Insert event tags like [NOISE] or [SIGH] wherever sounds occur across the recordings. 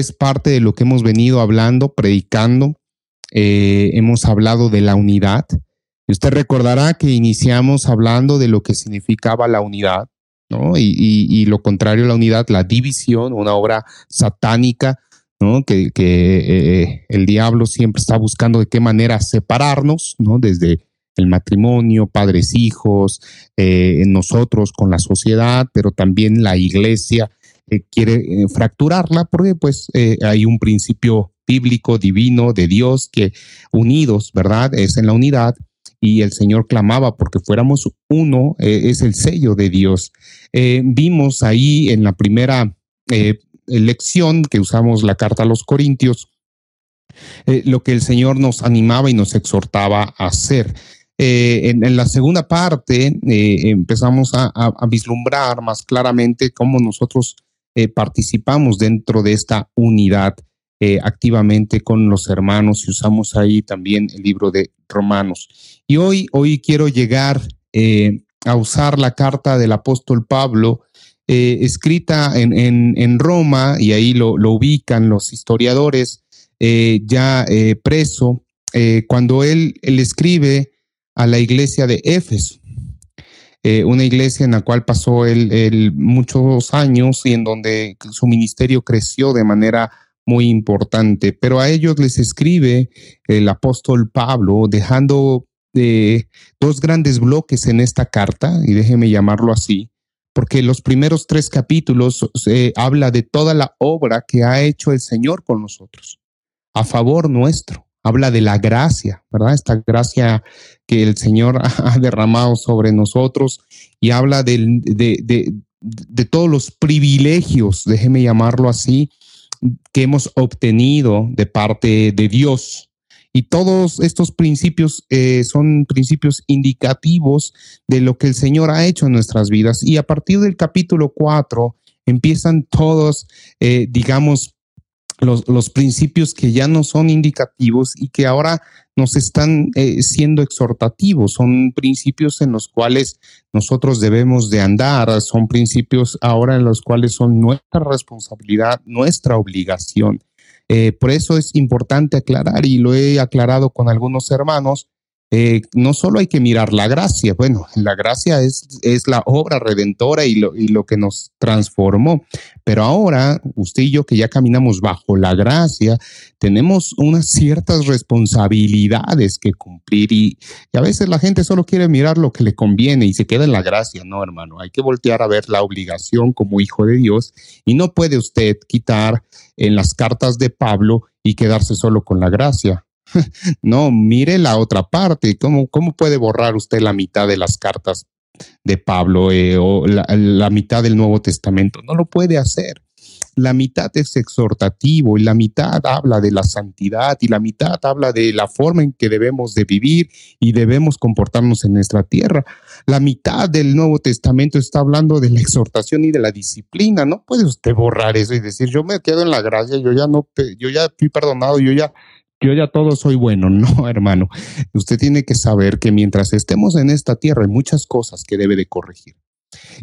y es parte de lo que hemos venido hablando, predicando. Eh, hemos hablado de la unidad. Y usted recordará que iniciamos hablando de lo que significaba la unidad, ¿no? Y, lo contrario a la unidad, la división, una obra satánica, ¿no? Que, eh, el diablo siempre está buscando de qué manera separarnos, ¿no? Desde el matrimonio, padres, hijos, eh, nosotros con la sociedad, pero también la iglesia eh, quiere eh, fracturarla porque pues hay un principio bíblico, divino, de Dios, que unidos, ¿verdad? Es en la unidad y el Señor clamaba porque fuéramos uno, es el sello de Dios. vimos ahí en la primera lección que usamos la carta a los Corintios, lo que el Señor nos animaba y nos exhortaba a hacer. Eh, en, la segunda parte eh, empezamos a, vislumbrar más claramente cómo nosotros eh, participamos dentro de esta unidad activamente con los hermanos y usamos ahí también el libro de Romanos. Y hoy, hoy quiero llegar a usar la carta del apóstol Pablo. escrita en, Roma, y ahí lo, lo ubican los historiadores, ya preso, cuando él, él escribe a la iglesia de Éfeso, eh, una iglesia en la cual pasó él, muchos años y en donde su ministerio creció de manera muy importante. Pero a ellos les escribe el apóstol Pablo, dejando eh, dos grandes bloques en esta carta, y déjeme llamarlo así, porque los primeros tres capítulos se habla de toda la obra que ha hecho el Señor con nosotros, a favor nuestro habla de la gracia, ¿verdad? Esta gracia que el Señor [LAUGHS] ha derramado sobre nosotros y habla de, de, todos los privilegios, déjeme llamarlo así, que hemos obtenido de parte de Dios. Y todos estos principios eh, son principios indicativos de lo que el Señor ha hecho en nuestras vidas. Y a partir del capítulo 4 empiezan todos, eh, digamos, los, principios que ya no son indicativos y que ahora nos están eh, siendo exhortativos. Son principios en los cuales nosotros debemos de andar, son principios ahora en los cuales son nuestra responsabilidad, nuestra obligación. Eh, por eso es importante aclarar, y lo he aclarado con algunos hermanos, eh, no solo hay que mirar la gracia, bueno, la gracia es, es la obra redentora y lo, y lo que nos transformó, pero ahora usted y yo que ya caminamos bajo la gracia, tenemos unas ciertas responsabilidades que cumplir y, y a veces la gente solo quiere mirar lo que le conviene y se queda en la gracia, no hermano, hay que voltear a ver la obligación como hijo de Dios y no puede usted quitar en las cartas de Pablo y quedarse solo con la gracia [LAUGHS] no, mire la otra parte. ¿Cómo, ¿Cómo puede borrar usted la mitad de las cartas de Pablo eh, o la, mitad del Nuevo Testamento? No lo puede hacer. La mitad es exhortativo y la mitad habla de la santidad y la mitad habla de la forma en que debemos de vivir y debemos comportarnos en nuestra tierra. La mitad del Nuevo Testamento está hablando de la exhortación y de la disciplina. No puede usted borrar eso y decir, yo me quedo en la gracia, yo ya no, yo ya fui perdonado, yo ya yo ya todo soy bueno. [LAUGHS] No, hermano. Usted tiene que saber que mientras estemos en esta tierra hay muchas cosas que debe de corregir.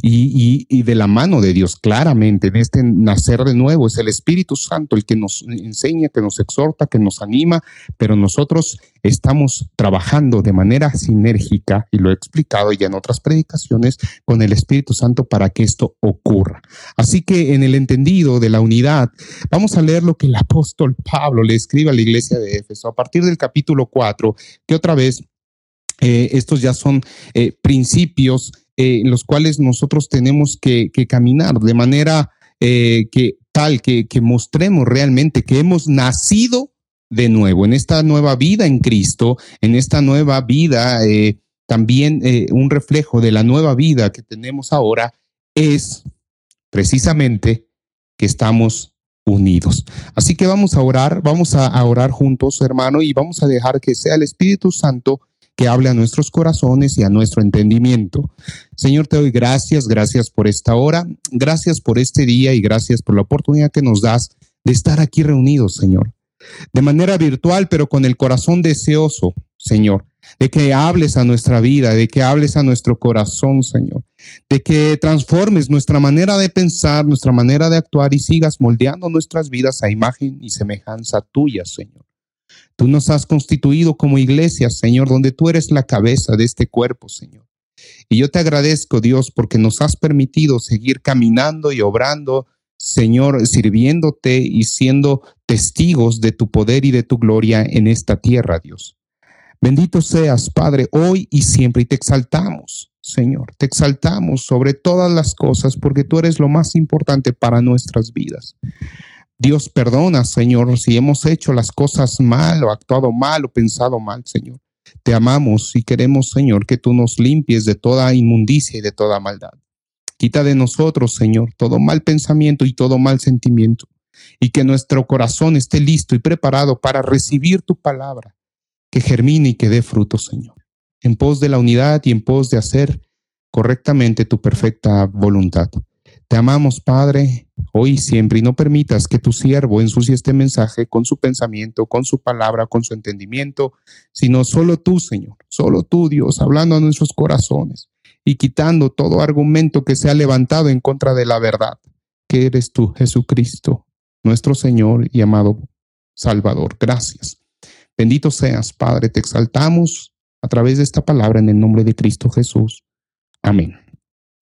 Y, de la mano de Dios, claramente, en este nacer de nuevo, es el Espíritu Santo el que nos enseña, que nos exhorta, que nos anima, pero nosotros estamos trabajando de manera sinérgica, y lo he explicado ya en otras predicaciones, con el Espíritu Santo para que esto ocurra. Así que en el entendido de la unidad, vamos a leer lo que el apóstol Pablo le escribe a la iglesia de Éfeso a partir del capítulo 4, que otra vez eh, estos ya son eh, principios eh, en los cuales nosotros tenemos que, caminar de manera que tal que, que mostremos realmente que hemos nacido de nuevo, en esta nueva vida en Cristo, en esta nueva vida, también un reflejo de la nueva vida que tenemos ahora es precisamente que estamos unidos. Así que vamos a orar, vamos a orar juntos, hermano, y vamos a dejar que sea el Espíritu Santo que hable a nuestros corazones y a nuestro entendimiento. Señor, te doy gracias, gracias por esta hora, gracias por este día y gracias por la oportunidad que nos das de estar aquí reunidos, Señor. De manera virtual, pero con el corazón deseoso, Señor, de que hables a nuestra vida, de que hables a nuestro corazón, Señor, de que transformes nuestra manera de pensar, nuestra manera de actuar y sigas moldeando nuestras vidas a imagen y semejanza tuya, Señor. Tú nos has constituido como iglesia, Señor, donde tú eres la cabeza de este cuerpo, Señor. Y yo te agradezco, Dios, porque nos has permitido seguir caminando y obrando, Señor, sirviéndote y siendo testigos de tu poder y de tu gloria en esta tierra, Dios. Bendito seas, Padre, hoy y siempre, y te exaltamos, Señor, te exaltamos sobre todas las cosas, porque tú eres lo más importante para nuestras vidas. Dios perdona, Señor, si hemos hecho las cosas mal o actuado mal o pensado mal, Señor. Te amamos y queremos, Señor, que tú nos limpies de toda inmundicia y de toda maldad. Quita de nosotros, Señor, todo mal pensamiento y todo mal sentimiento, y que nuestro corazón esté listo y preparado para recibir tu palabra, que germine y que dé fruto, Señor, en pos de la unidad y en pos de hacer correctamente tu perfecta voluntad. Te amamos, Padre, hoy siempre, y no permitas que tu siervo ensucie este mensaje con su pensamiento, con su palabra, con su entendimiento, sino solo tú, Señor, solo tú, Dios, hablando a nuestros corazones y quitando todo argumento que se ha levantado en contra de la verdad, que eres tú, Jesucristo, nuestro Señor y amado Salvador. Gracias. Bendito seas, Padre, te exaltamos a través de esta palabra en el nombre de Cristo Jesús. Amén.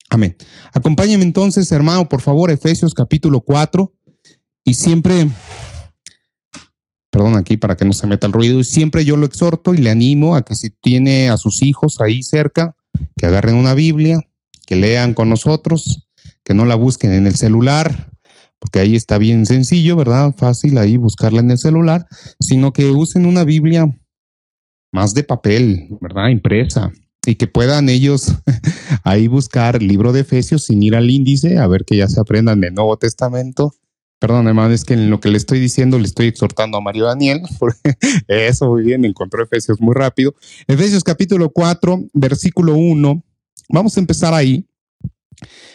Amén. Acompáñame entonces, hermano, por favor, Efesios capítulo 4. Y siempre, perdón aquí para que no se meta el ruido, y siempre yo lo exhorto y le animo a que si tiene a sus hijos ahí cerca, que agarren una Biblia, que lean con nosotros, que no la busquen en el celular, porque ahí está bien sencillo, ¿verdad? Fácil ahí buscarla en el celular, sino que usen una Biblia más de papel, ¿verdad? Impresa, y que puedan ellos [LAUGHS] ahí buscar el libro de Efesios sin ir al índice, a ver que ya se aprendan el Nuevo Testamento. Perdón, hermano, es que en lo que le estoy diciendo le estoy exhortando a Mario Daniel, [LAUGHS] porque eso muy bien, encontró Efesios muy rápido. Efesios capítulo 4, versículo 1. Vamos a empezar ahí.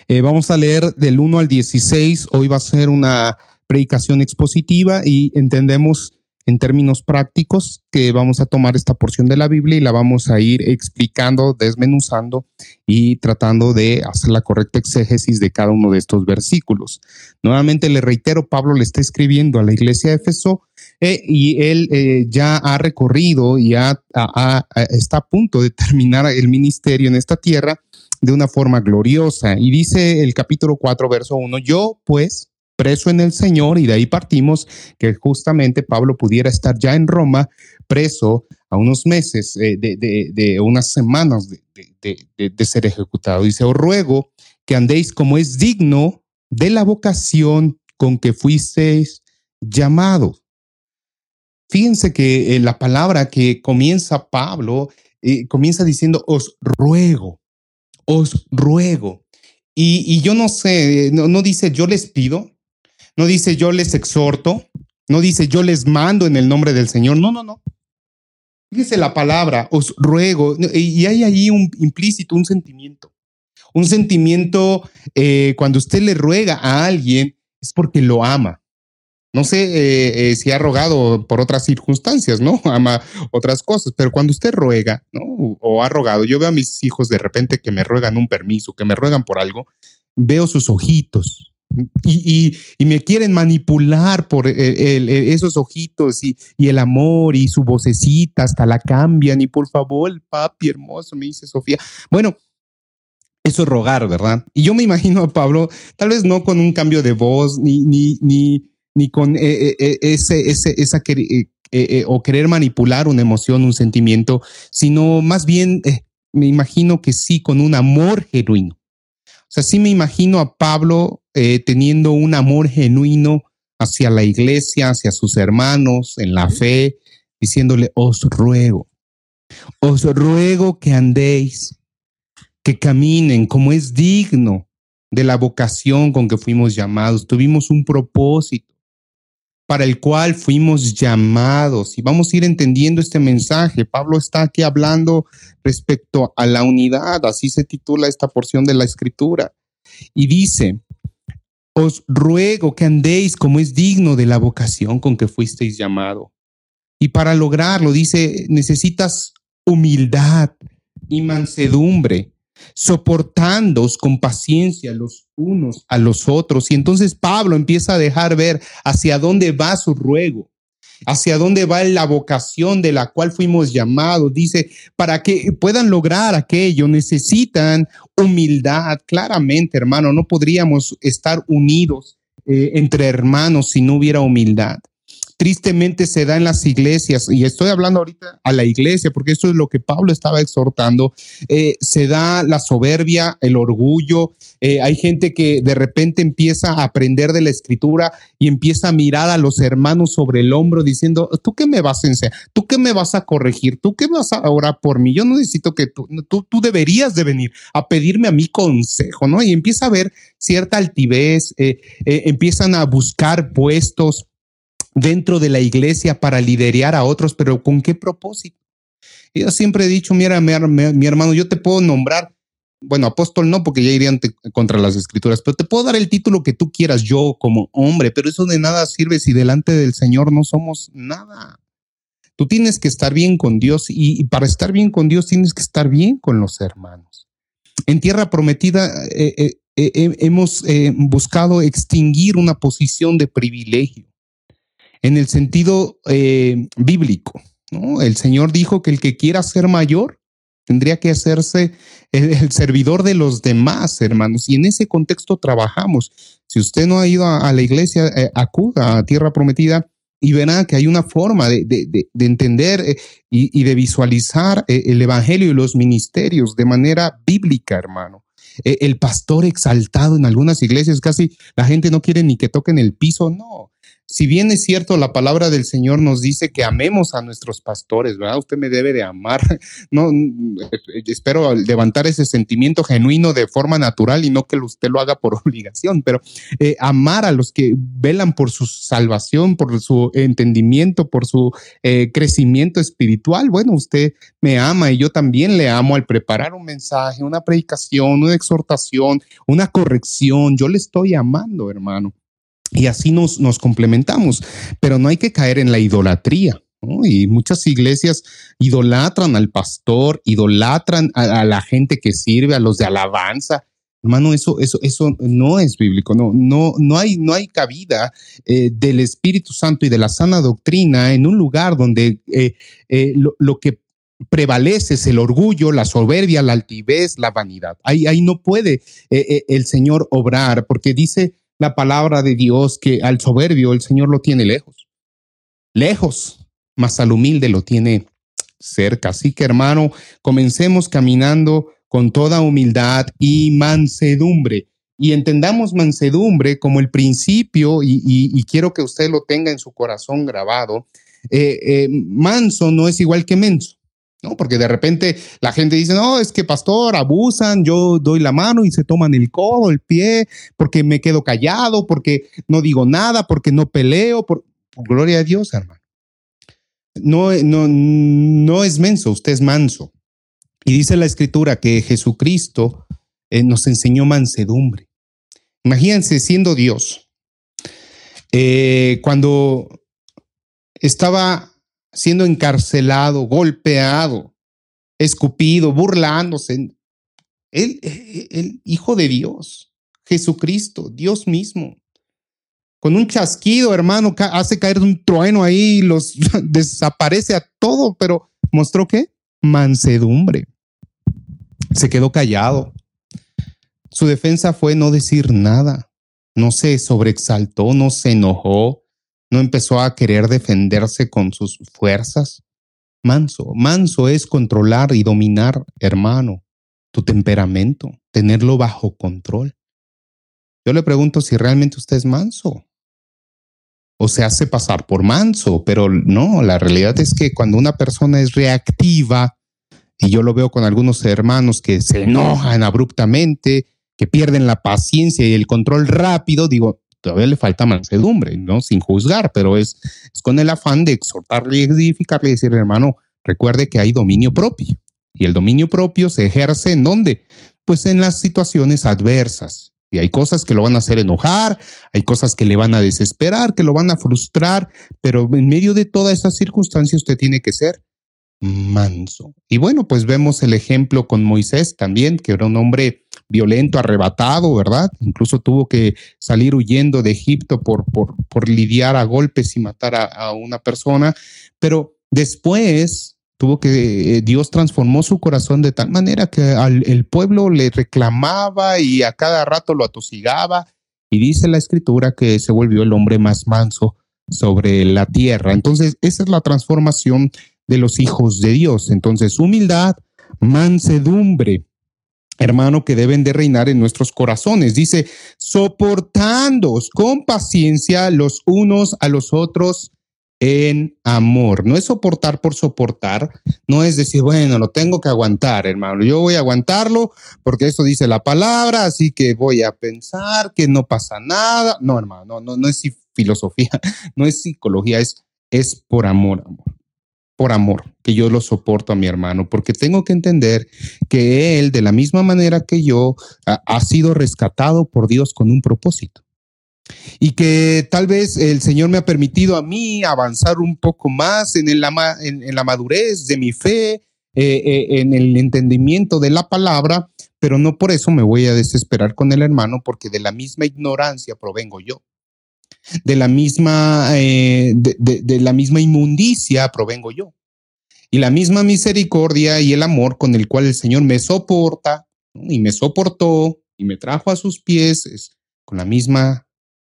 Eh, vamos a leer del 1 al 16. Hoy va a ser una predicación expositiva y entendemos en términos prácticos que vamos a tomar esta porción de la Biblia y la vamos a ir explicando, desmenuzando y tratando de hacer la correcta exégesis de cada uno de estos versículos. Nuevamente le reitero, Pablo le está escribiendo a la iglesia de Éfeso eh, y él eh, ya ha recorrido y está a punto de terminar el ministerio en esta tierra de una forma gloriosa. Y dice el capítulo 4, verso 1, yo pues preso en el Señor y de ahí partimos que justamente Pablo pudiera estar ya en Roma preso a unos meses, eh, de, unas semanas de, ser ejecutado. Dice, os ruego que andéis como es digno de la vocación con que fuisteis llamados. Fíjense que eh, la palabra que comienza Pablo eh, comienza diciendo, os ruego, os ruego. Y, yo no sé, no, no, dice yo les pido, no dice yo les exhorto, no dice yo les mando en el nombre del Señor. No, no, no. Fíjese la palabra, os ruego, y hay ahí un implícito, un sentimiento. Un sentimiento eh, cuando usted le ruega a alguien es porque lo ama. No sé eh, eh, si ha rogado por otras circunstancias, ¿no? [LAUGHS] Ama otras cosas, pero cuando usted ruega, ¿no? O ha rogado, yo veo a mis hijos de repente que me ruegan un permiso, que me ruegan por algo, veo sus ojitos, y, me quieren manipular por esos ojitos y, el amor y su vocecita, hasta la cambian. Y por favor, papi hermoso, me dice Sofía. Bueno, eso es rogar, ¿verdad? Y yo me imagino a Pablo, tal vez no con un cambio de voz, ni, ni, ni, ni con eh, eh, eh, ese, ese, esa o querer manipular una emoción, un sentimiento, sino más bien me imagino que sí, con un amor genuino. O sea, sí me imagino a Pablo eh, teniendo un amor genuino hacia la iglesia, hacia sus hermanos en la fe, diciéndole, os ruego, os ruego que andéis, que caminen como es digno de la vocación con que fuimos llamados. Tuvimos un propósito para el cual fuimos llamados. Y vamos a ir entendiendo este mensaje. Pablo está aquí hablando respecto a la unidad, así se titula esta porción de la escritura. Y dice, os ruego que andéis como es digno de la vocación con que fuisteis llamado. Y para lograrlo, dice, necesitas humildad y mansedumbre, soportándoos con paciencia los unos a los otros. Y entonces Pablo empieza a dejar ver hacia dónde va su ruego, hacia dónde va la vocación de la cual fuimos llamados. Dice, para que puedan lograr aquello necesitan humildad. Claramente, hermano, no podríamos estar unidos eh, entre hermanos si no hubiera humildad tristemente se da en las iglesias, y estoy hablando ahorita a la iglesia, porque esto es lo que Pablo estaba exhortando, eh, se da la soberbia, el orgullo, eh, hay gente que de repente empieza a aprender de la escritura y empieza a mirar a los hermanos sobre el hombro diciendo, ¿tú qué me vas a enseñar? ¿Tú qué me vas a corregir? ¿Tú qué vas a orar por mí? Yo no necesito que tú, tú, tú deberías de venir a pedirme a mi consejo, ¿no? Y empieza a ver cierta altivez, eh, empiezan a buscar puestos dentro de la iglesia para liderar a otros, pero ¿con qué propósito? Yo siempre he dicho, mira, mi, hermano, yo te puedo nombrar, bueno, apóstol no, porque ya irían contra las escrituras, pero te puedo dar el título que tú quieras yo como hombre, pero eso de nada sirve si delante del Señor no somos nada. Tú tienes que estar bien con Dios y, para estar bien con Dios tienes que estar bien con los hermanos. En tierra prometida eh, eh, eh, hemos buscado extinguir una posición de privilegio en el sentido eh, bíblico. El Señor dijo que el que quiera ser mayor tendría que hacerse el, servidor de los demás, hermanos. Y en ese contexto trabajamos. Si usted no ha ido a, la iglesia, eh, acuda a Tierra Prometida y verá que hay una forma de, entender eh, y, de visualizar el Evangelio y los ministerios de manera bíblica, hermano. el pastor exaltado en algunas iglesias, casi la gente no quiere ni que toquen el piso, no si bien es cierto, la palabra del Señor nos dice que amemos a nuestros pastores, ¿verdad? Usted me debe de amar. [LAUGHS] No, espero levantar ese sentimiento genuino de forma natural y no que usted lo haga por [LAUGHS] obligación, pero eh, amar a los que velan por su salvación, por su entendimiento, por su eh, crecimiento espiritual. Bueno, usted me ama y yo también le amo al preparar un mensaje, una predicación, una exhortación, una corrección. Yo le estoy amando, hermano. Y así nos, nos complementamos, pero no hay que caer en la idolatría. Y muchas iglesias idolatran al pastor, idolatran a, la gente que sirve, a los de alabanza. Hermano, eso, eso, eso no es bíblico. No, no, no hay, no hay cabida eh, del Espíritu Santo y de la sana doctrina en un lugar donde eh, eh, lo, lo, que prevalece es el orgullo, la soberbia, la altivez, la vanidad. Ahí, ahí no puede el Señor obrar, porque dice la palabra de Dios que al soberbio el Señor lo tiene lejos, lejos, mas al humilde lo tiene cerca. Así que hermano, comencemos caminando con toda humildad y mansedumbre. Y entendamos mansedumbre como el principio, y, quiero que usted lo tenga en su corazón grabado. Eh, eh, manso no es igual que menso. ¿No? Porque de repente la gente dice, no, es que pastor, abusan, yo doy la mano y se toman el codo, el pie, porque me quedo callado, porque no digo nada, porque no peleo, por, gloria a Dios, hermano. No, no, no es menso, usted es manso. Y dice la escritura que Jesucristo eh, nos enseñó mansedumbre. Imagínense siendo Dios. Eh, cuando estaba siendo encarcelado, golpeado, escupido, burlándose. Él, el Hijo de Dios, Jesucristo, Dios mismo. Con un chasquido, hermano, hace caer un trueno ahí, los [LAUGHS] desaparece a todo, pero mostró qué? Mansedumbre. Se quedó callado. Su defensa fue no decir nada. No se sobreexaltó, no se enojó, no empezó a querer defenderse con sus fuerzas. Manso, manso es controlar y dominar, hermano, tu temperamento, tenerlo bajo control. Yo le pregunto si realmente usted es manso o se hace pasar por manso, pero no, la realidad es que cuando una persona es reactiva, y yo lo veo con algunos hermanos que se enojan abruptamente, que pierden la paciencia y el control rápido, digo, todavía le falta mansedumbre, ¿no? Sin juzgar, pero es, es con el afán de exhortarle y edificarle y decir, hermano, recuerde que hay dominio propio. Y el dominio propio se ejerce en dónde? Pues en las situaciones adversas. Y hay cosas que lo van a hacer enojar, hay cosas que le van a desesperar, que lo van a frustrar, pero en medio de toda esa circunstancia usted tiene que ser manso. Y bueno, pues vemos el ejemplo con Moisés también, que era un hombre violento, arrebatado, ¿verdad? Incluso tuvo que salir huyendo de Egipto por, por, por lidiar a golpes y matar a, una persona, pero después tuvo que, eh, Dios transformó su corazón de tal manera que al, el pueblo le reclamaba y a cada rato lo atosigaba, y dice la escritura que se volvió el hombre más manso sobre la tierra. Entonces, esa es la transformación de los hijos de Dios. Entonces, humildad, mansedumbre, hermano, que deben de reinar en nuestros corazones. Dice, soportándoos con paciencia los unos a los otros en amor. No es soportar por soportar, no es decir, bueno, lo tengo que aguantar, hermano. Yo voy a aguantarlo porque eso dice la palabra, así que voy a pensar que no pasa nada. No, hermano, no, no, no es filosofía, [LAUGHS] no es psicología, es, es por amor, amor por amor, que yo lo soporto a mi hermano, porque tengo que entender que él, de la misma manera que yo, ha, sido rescatado por Dios con un propósito. Y que tal vez el Señor me ha permitido a mí avanzar un poco más en, la, madurez de mi fe, eh, eh, en el entendimiento de la palabra, pero no por eso me voy a desesperar con el hermano, porque de la misma ignorancia provengo yo de la misma, eh, de, la misma inmundicia provengo yo. Y la misma misericordia y el amor con el cual el Señor me soporta y me soportó y me trajo a sus pies es con la misma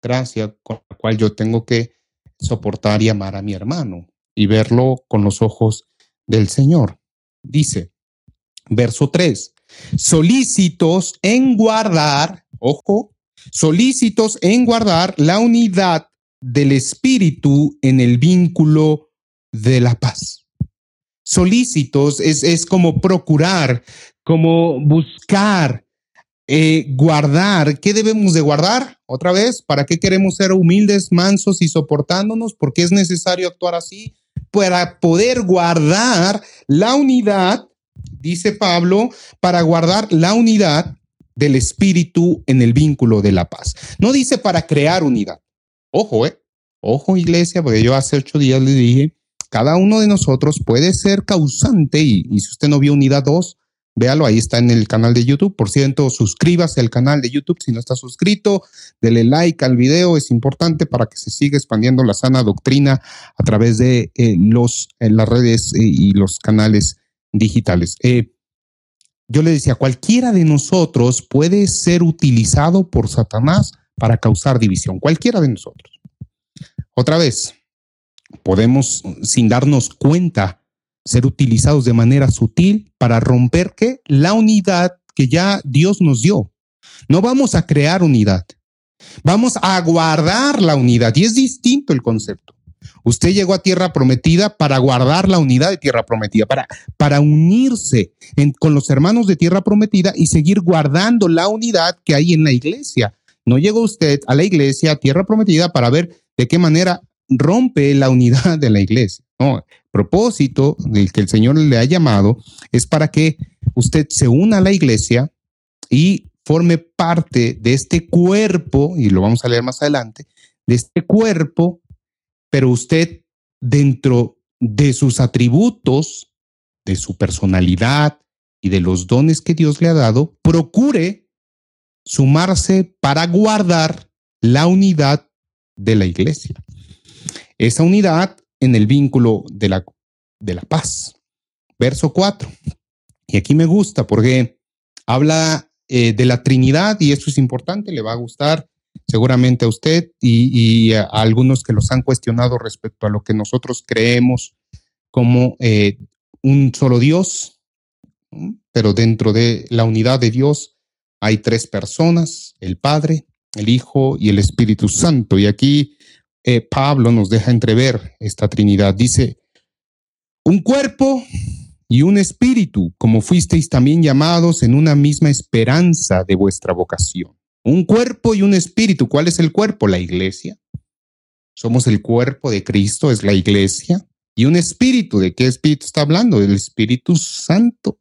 gracia con la cual yo tengo que soportar y amar a mi hermano y verlo con los ojos del Señor. Dice, verso 3, solícitos en guardar, ojo, solícitos en guardar la unidad del espíritu en el vínculo de la paz. Solícitos es, como procurar, como buscar, eh, guardar. ¿Qué debemos de guardar? Otra vez, ¿para qué queremos ser humildes, mansos y soportándonos? Porque es necesario actuar así para poder guardar la unidad, dice Pablo, para guardar la unidad del espíritu en el vínculo de la paz. No dice para crear unidad. Ojo, eh. Ojo, iglesia, porque yo hace ocho días le dije, cada uno de nosotros puede ser causante y, si usted no vio unidad 2, véalo, ahí está en el canal de YouTube. Por cierto, suscríbase al canal de YouTube si no está suscrito, dele like al video, es importante para que se siga expandiendo la sana doctrina a través de eh, los, las redes eh, y los canales digitales. Eh, yo le decía, cualquiera de nosotros puede ser utilizado por Satanás para causar división, cualquiera de nosotros. Otra vez, podemos, sin darnos cuenta, ser utilizados de manera sutil para romper la unidad que ya Dios nos dio. No vamos a crear unidad, vamos a guardar la unidad y es distinto el concepto. Usted llegó a tierra prometida para guardar la unidad de tierra prometida, para, para unirse con los hermanos de tierra prometida y seguir guardando la unidad que hay en la iglesia. No llegó usted a la iglesia, a tierra prometida, para ver de qué manera rompe la unidad de la iglesia. No, el propósito del que el Señor le ha llamado es para que usted se una a la iglesia y forme parte de este cuerpo, y lo vamos a leer más adelante, de este cuerpo pero usted dentro de sus atributos, de su personalidad y de los dones que Dios le ha dado, procure sumarse para guardar la unidad de la iglesia. Esa unidad en el vínculo de la, de la paz. Verso 4. Y aquí me gusta porque habla eh, de la Trinidad y esto es importante, le va a gustar seguramente a usted y, a algunos que los han cuestionado respecto a lo que nosotros creemos como eh, un solo Dios, pero dentro de la unidad de Dios hay tres personas, el Padre, el Hijo y el Espíritu Santo. Y aquí eh, Pablo nos deja entrever esta Trinidad. Dice, un cuerpo y un espíritu, como fuisteis también llamados en una misma esperanza de vuestra vocación. Un cuerpo y un espíritu. ¿Cuál es el cuerpo? La iglesia. Somos el cuerpo de Cristo, es la iglesia. Y un espíritu. ¿De qué espíritu está hablando? Del Espíritu Santo.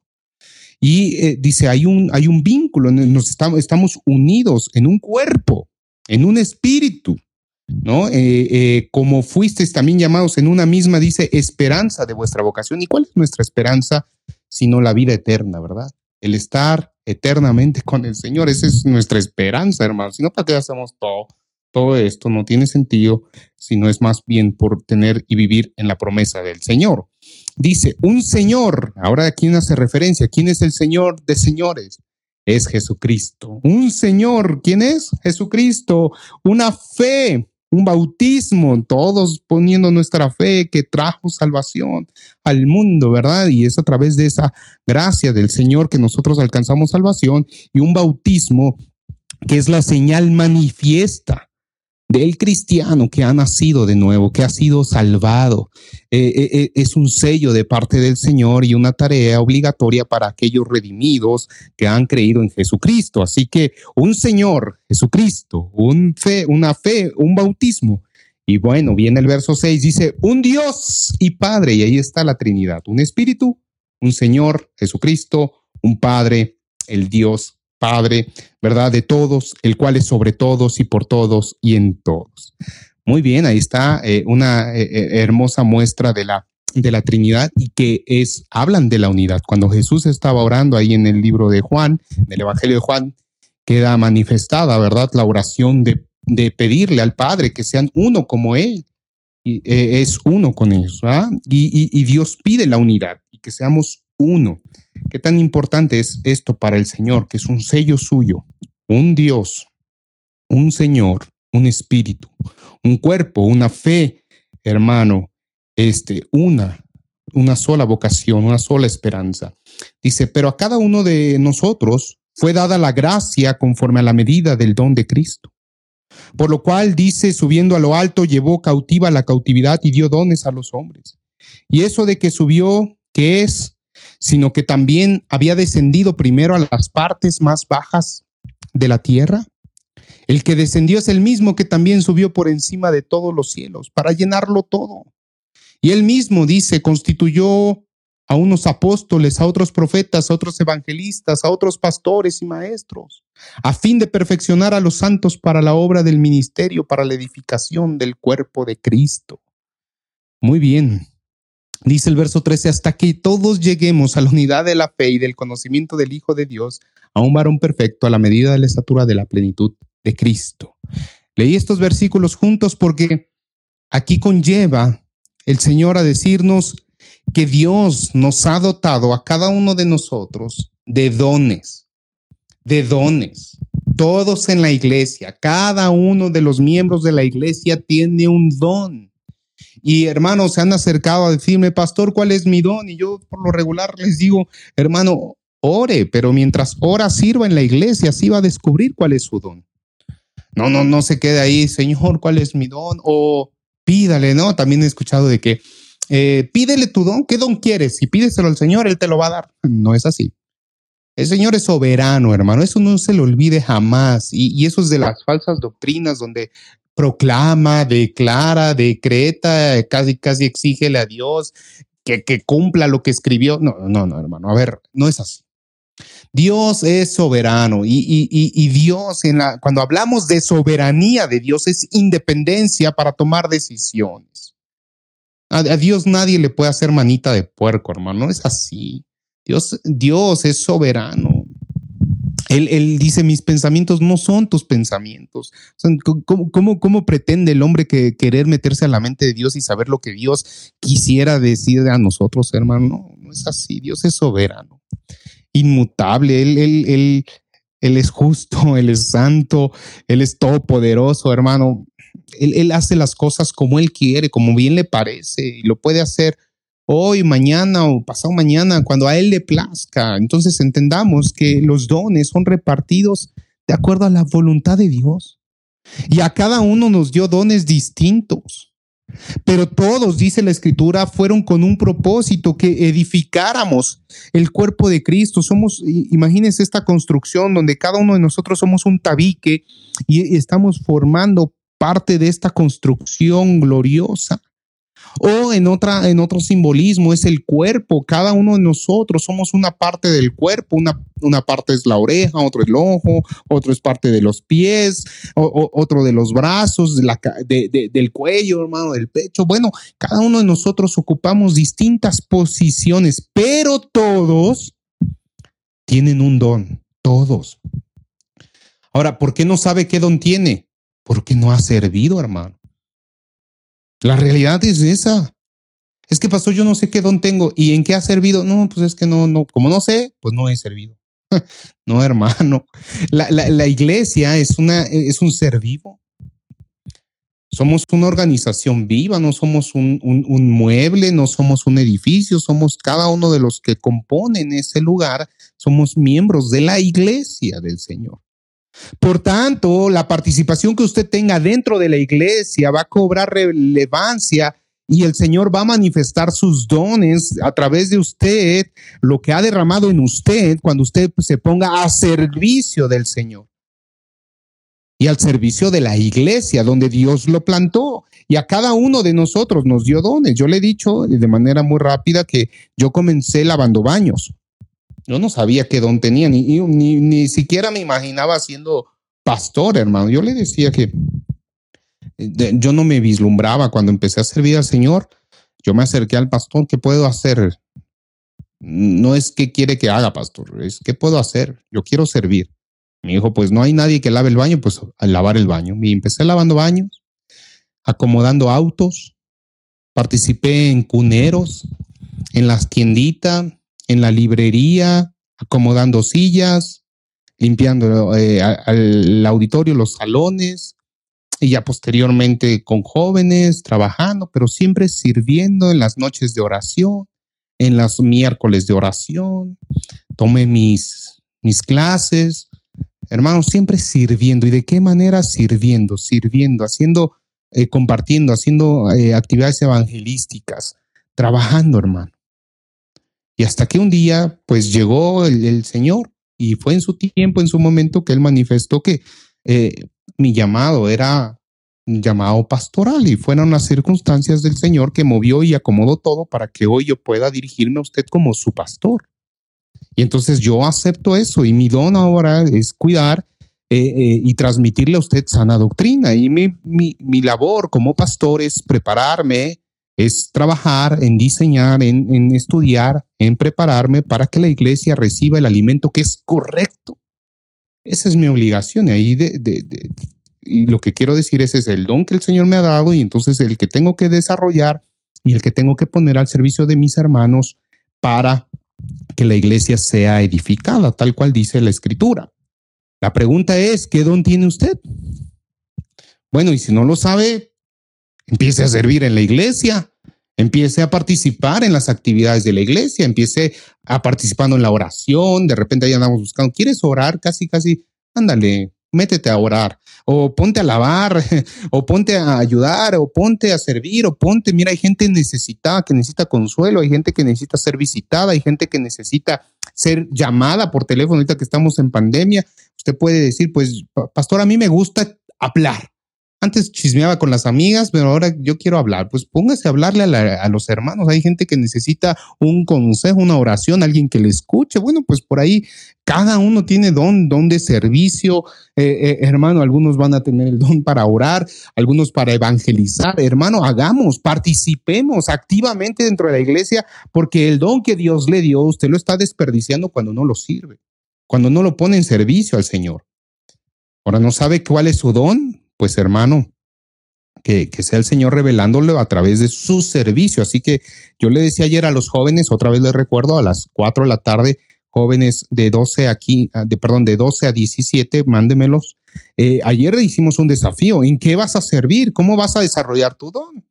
Y eh, dice, hay un, hay un vínculo, nos estamos, estamos unidos en un cuerpo, en un espíritu. ¿no? Eh, eh, como fuisteis también llamados en una misma, dice, esperanza de vuestra vocación. ¿Y cuál es nuestra esperanza? Sino la vida eterna, ¿verdad? El estar eternamente [LAUGHS] con el Señor. Esa es nuestra esperanza, hermano. Si no, ¿para qué hacemos todo? Todo esto no tiene sentido, sino es más bien por tener y vivir en la promesa del Señor. Dice, un Señor, ahora a quién hace referencia, ¿quién es el Señor de señores? Es Jesucristo. Un Señor, ¿quién es? Jesucristo. Una fe, un bautismo, todos poniendo nuestra fe que trajo salvación al mundo, ¿verdad? Y es a través de esa gracia del Señor que nosotros alcanzamos salvación y un bautismo que es la señal manifiesta del cristiano que ha nacido de nuevo, que ha sido salvado. Eh, eh, eh, es un sello de parte del Señor y una tarea obligatoria para aquellos redimidos que han creído en Jesucristo. Así que un Señor, Jesucristo, una fe, un bautismo. Y bueno, viene el verso 6, dice, un Dios y Padre, y ahí está la Trinidad, un Espíritu, un Señor, Jesucristo, un Padre, el Dios Padre, ¿verdad? De todos, el cual es sobre todos y por todos y en todos. Muy bien, ahí está eh, una eh, eh, hermosa muestra de la, de la Trinidad y que es, hablan de la unidad. Cuando Jesús estaba orando ahí en el libro de Juan, en el Evangelio de Juan, queda manifestada, ¿verdad? La oración de, de pedirle al Padre que sean uno como Él. Y, es uno con ellos, ¿verdad? Y, y Dios pide la unidad y que seamos uno. ¿Qué tan importante es esto para el Señor, que es un sello suyo, un Dios, un Señor, un espíritu, un cuerpo, una fe, hermano, este, una, una sola vocación, una sola esperanza. Dice, pero a cada uno de nosotros fue dada la gracia conforme a la medida del don de Cristo. Por lo cual dice, subiendo a lo alto, llevó cautiva la cautividad y dio dones a los hombres. Y eso de que subió, que es sino que también había descendido primero a las partes más bajas de la tierra. El que descendió es el mismo que también subió por encima de todos los cielos para llenarlo todo. Y él mismo dice, constituyó a unos apóstoles, a otros profetas, a otros evangelistas, a otros pastores y maestros, a fin de perfeccionar a los santos para la obra del ministerio, para la edificación del cuerpo de Cristo. Muy bien, Dice el verso 13, hasta que todos lleguemos a la unidad de la fe y del conocimiento del Hijo de Dios, a un varón perfecto a la medida de la estatura de la plenitud de Cristo. Leí estos versículos juntos porque aquí conlleva el Señor a decirnos que Dios nos ha dotado a cada uno de nosotros de dones, de dones. Todos en la iglesia, cada uno de los miembros de la iglesia tiene un don. Y hermanos se han acercado a decirme, pastor, ¿cuál es mi don? Y yo por lo regular les digo, hermano, ore, pero mientras ora sirva en la iglesia, así va a descubrir cuál es su don. No, no, no se quede ahí, Señor, ¿cuál es mi don? O pídale, ¿no? También he escuchado de que eh, pídele tu don, ¿qué don quieres? Y pídeselo al Señor, Él te lo va a dar. [LAUGHS] No es así. El Señor es soberano, hermano. Eso no se le olvide jamás. Y, eso es de las falsas doctrinas donde proclama, declara, decreta, casi, casi exígele a Dios que, que cumpla lo que escribió. No, no, no, hermano. A ver, no es así. Dios es soberano y, y, y, Dios, cuando hablamos de soberanía de Dios, es independencia para tomar decisiones. A, a, Dios nadie le puede hacer manita de puerco, hermano, no es así. Dios, Dios es soberano. Él, dice, mis pensamientos no son tus pensamientos. ¿Cómo, cómo, pretende el hombre que querer meterse a la mente de Dios y saber lo que Dios quisiera decir a nosotros, hermano? No, no es así. Dios es soberano, inmutable. Él, él, él, él es justo, [LAUGHS] Él es santo, Él es todopoderoso, hermano. Él, él hace las cosas como Él quiere, como bien le parece, y lo puede hacer hoy, mañana o pasado mañana, cuando a Él le plazca. Entonces entendamos que los dones son repartidos de acuerdo a la voluntad de Dios. Y a cada uno nos dio dones distintos. Pero todos, dice la escritura, fueron con un propósito, que edificáramos el cuerpo de Cristo. Somos, imagínense esta construcción donde cada uno de nosotros somos un tabique y estamos formando parte de esta construcción gloriosa. O en otra, en otro simbolismo es el cuerpo. Cada uno de nosotros somos una parte del cuerpo. Una, una parte es la oreja, otro el ojo, otro es parte de los pies, otro de los brazos, del cuello, hermano, del pecho. Bueno, cada uno de nosotros ocupamos distintas posiciones, pero todos tienen un don. Todos. Ahora, ¿por qué no sabe qué don tiene? Porque no ha servido, hermano. La realidad es esa. Es que pasó, yo no sé qué don tengo y en qué ha servido. No, pues es que no, no, como no sé, pues no he servido. [LAUGHS] no, hermano. La, iglesia es, una, es un ser vivo. Somos una organización viva, no somos un, un, mueble, no somos un edificio, somos cada uno de los que componen ese lugar, somos miembros de la iglesia del Señor. Por tanto, la participación que usted tenga dentro de la iglesia va a cobrar relevancia y el Señor va a manifestar sus dones a través de usted, lo que ha derramado en usted cuando usted se ponga a servicio del Señor y al servicio de la iglesia donde Dios lo plantó. Y a cada uno de nosotros nos dio dones. Yo le he dicho de manera muy rápida que yo comencé lavando baños. Yo no sabía qué don tenía, ni, ni, ni siquiera me imaginaba siendo pastor, hermano. Yo le decía que yo no me vislumbraba cuando empecé a servir al Señor. Yo me acerqué al pastor, ¿qué puedo hacer? No es que quiere que haga, pastor, es qué puedo hacer. Yo quiero servir. Me dijo, pues no hay nadie que lave el baño, pues a lavar el baño. Y empecé lavando baños, acomodando autos, participé en cuneros, en las tienditas, en la librería, acomodando sillas, limpiando eh, el auditorio, los salones, y ya posteriormente con jóvenes, trabajando, pero siempre sirviendo en las noches de oración, en los miércoles de oración. Tomé mis, mis clases, hermanos, siempre sirviendo. ¿Y de qué manera sirviendo? Sirviendo, haciendo, eh, compartiendo, haciendo eh, actividades evangelísticas, trabajando, hermano. Y hasta que un día, pues llegó el, Señor y fue en su tiempo, en su momento, que Él manifestó que eh, mi llamado era un llamado pastoral y fueron las circunstancias del Señor que movió y acomodó todo para que hoy yo pueda dirigirme a usted como su pastor. Y entonces yo acepto eso y mi don ahora es cuidar eh, eh, y transmitirle a usted sana doctrina. Y mi, mi, mi labor como pastor es prepararme es trabajar en diseñar, en, estudiar, en prepararme para que la iglesia reciba el alimento que es correcto. Esa es mi obligación. Ahí de, y lo que quiero decir es, es el don que el Señor me ha dado y entonces el que tengo que desarrollar y el que tengo que poner al servicio de mis hermanos para que la iglesia sea edificada, tal cual dice la escritura. La pregunta es, ¿qué don tiene usted? Bueno, y si no lo sabe, Empiece a servir en la iglesia, empiece a participar en las actividades de la iglesia, empiece a participando en la oración, de repente ahí andamos buscando, ¿quieres orar? Casi, casi, ándale, métete a orar, o ponte a lavar, [LAUGHS] o ponte a ayudar, o ponte a servir, o ponte, mira, hay gente necesitada que necesita consuelo, hay gente que necesita ser visitada, hay gente que necesita ser llamada por teléfono ahorita que estamos en pandemia. Usted puede decir, pues, pastor, a mí me gusta hablar. Antes chismeaba con las amigas, pero ahora yo quiero hablar. Pues póngase a hablarle a, los hermanos. Hay gente que necesita un consejo, una oración, alguien que le escuche. Bueno, pues por ahí cada uno tiene don, don de servicio. Eh, eh, hermano, algunos van a tener el don para orar, algunos para evangelizar. Hermano, hagamos, participemos activamente dentro de la iglesia, porque el don que Dios le dio, usted lo está desperdiciando cuando no lo sirve, cuando no lo pone en servicio al Señor. Ahora no sabe cuál es su don, pues hermano, que, sea el Señor revelándolo a través de su servicio. Así que yo le decía ayer a los jóvenes, otra vez les recuerdo, a las 4 de la tarde, jóvenes de 12 aquí, ah, de, perdón, de 12 a 17, mándemelos. Eh, ayer hicimos un desafío. ¿En qué vas a servir? ¿Cómo vas a desarrollar tu don?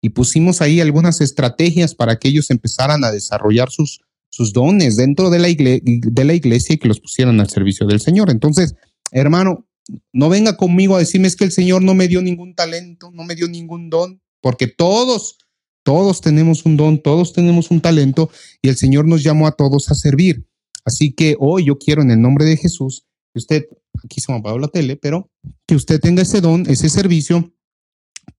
Y pusimos ahí algunas estrategias para que ellos empezaran a desarrollar sus, sus dones dentro de la, de la iglesia y que los pusieran al servicio del Señor. Entonces, hermano, no venga conmigo a decirme es que el Señor no me dio ningún talento, no me dio ningún don, porque todos, todos tenemos un don, todos tenemos un talento y el Señor nos llamó a todos a servir. Así que hoy yo quiero en el nombre de Jesús que usted, aquí se me apagó la tele, pero que usted tenga ese don, ese servicio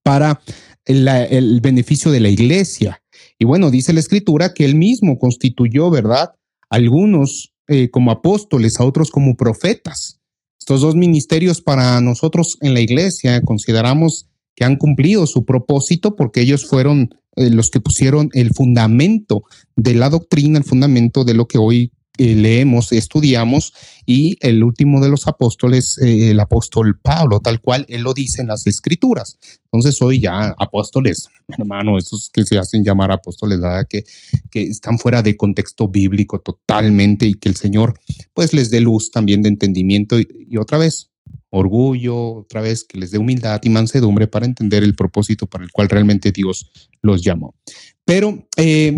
para el, beneficio de la iglesia. Y bueno, dice la escritura que él mismo constituyó, ¿verdad? Algunos eh, como apóstoles, a otros como profetas. Estos dos ministerios para nosotros en la iglesia consideramos que han cumplido su propósito porque ellos fueron eh, los que pusieron el fundamento de la doctrina, el fundamento de lo que hoy leemos, estudiamos, y el último de los apóstoles, eh, el apóstol Pablo, tal cual él lo dice en las escrituras. Entonces hoy ya apóstoles, [LAUGHS] hermano, esos que se hacen llamar apóstoles, ¿verdad? Que, que están fuera de contexto bíblico totalmente y que el Señor pues les dé luz también de entendimiento y otra vez orgullo, otra vez que les dé humildad y mansedumbre para entender el propósito para el cual realmente Dios los llamó. Pero eh,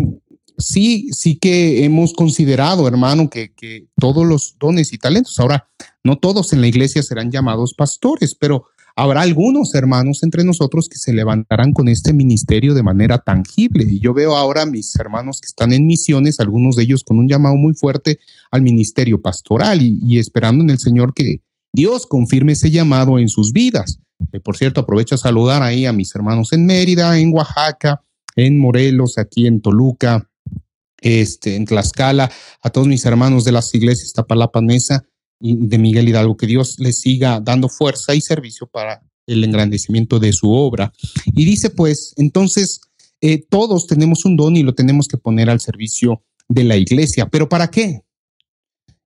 sí, sí que hemos considerado, hermano, que, que todos los dones y talentos, ahora no todos en la iglesia serán llamados pastores, pero habrá algunos hermanos entre nosotros que se levantarán con este ministerio de manera tangible. Y yo veo ahora a mis hermanos que están en misiones, algunos de ellos con un llamado muy fuerte al ministerio pastoral y esperando en el Señor que, Dios confirme ese llamado en sus vidas. Eh, por cierto, aprovecho a saludar ahí a mis hermanos en Mérida, en Oaxaca, en Morelos, aquí en Toluca, este, en Tlaxcala, a todos mis hermanos de las iglesias Tapalapanesa y de Miguel Hidalgo, que Dios les siga dando fuerza y servicio para el engrandecimiento de su obra. Y dice pues, entonces, eh, todos tenemos un don y lo tenemos que poner al servicio de la iglesia, pero ¿para qué?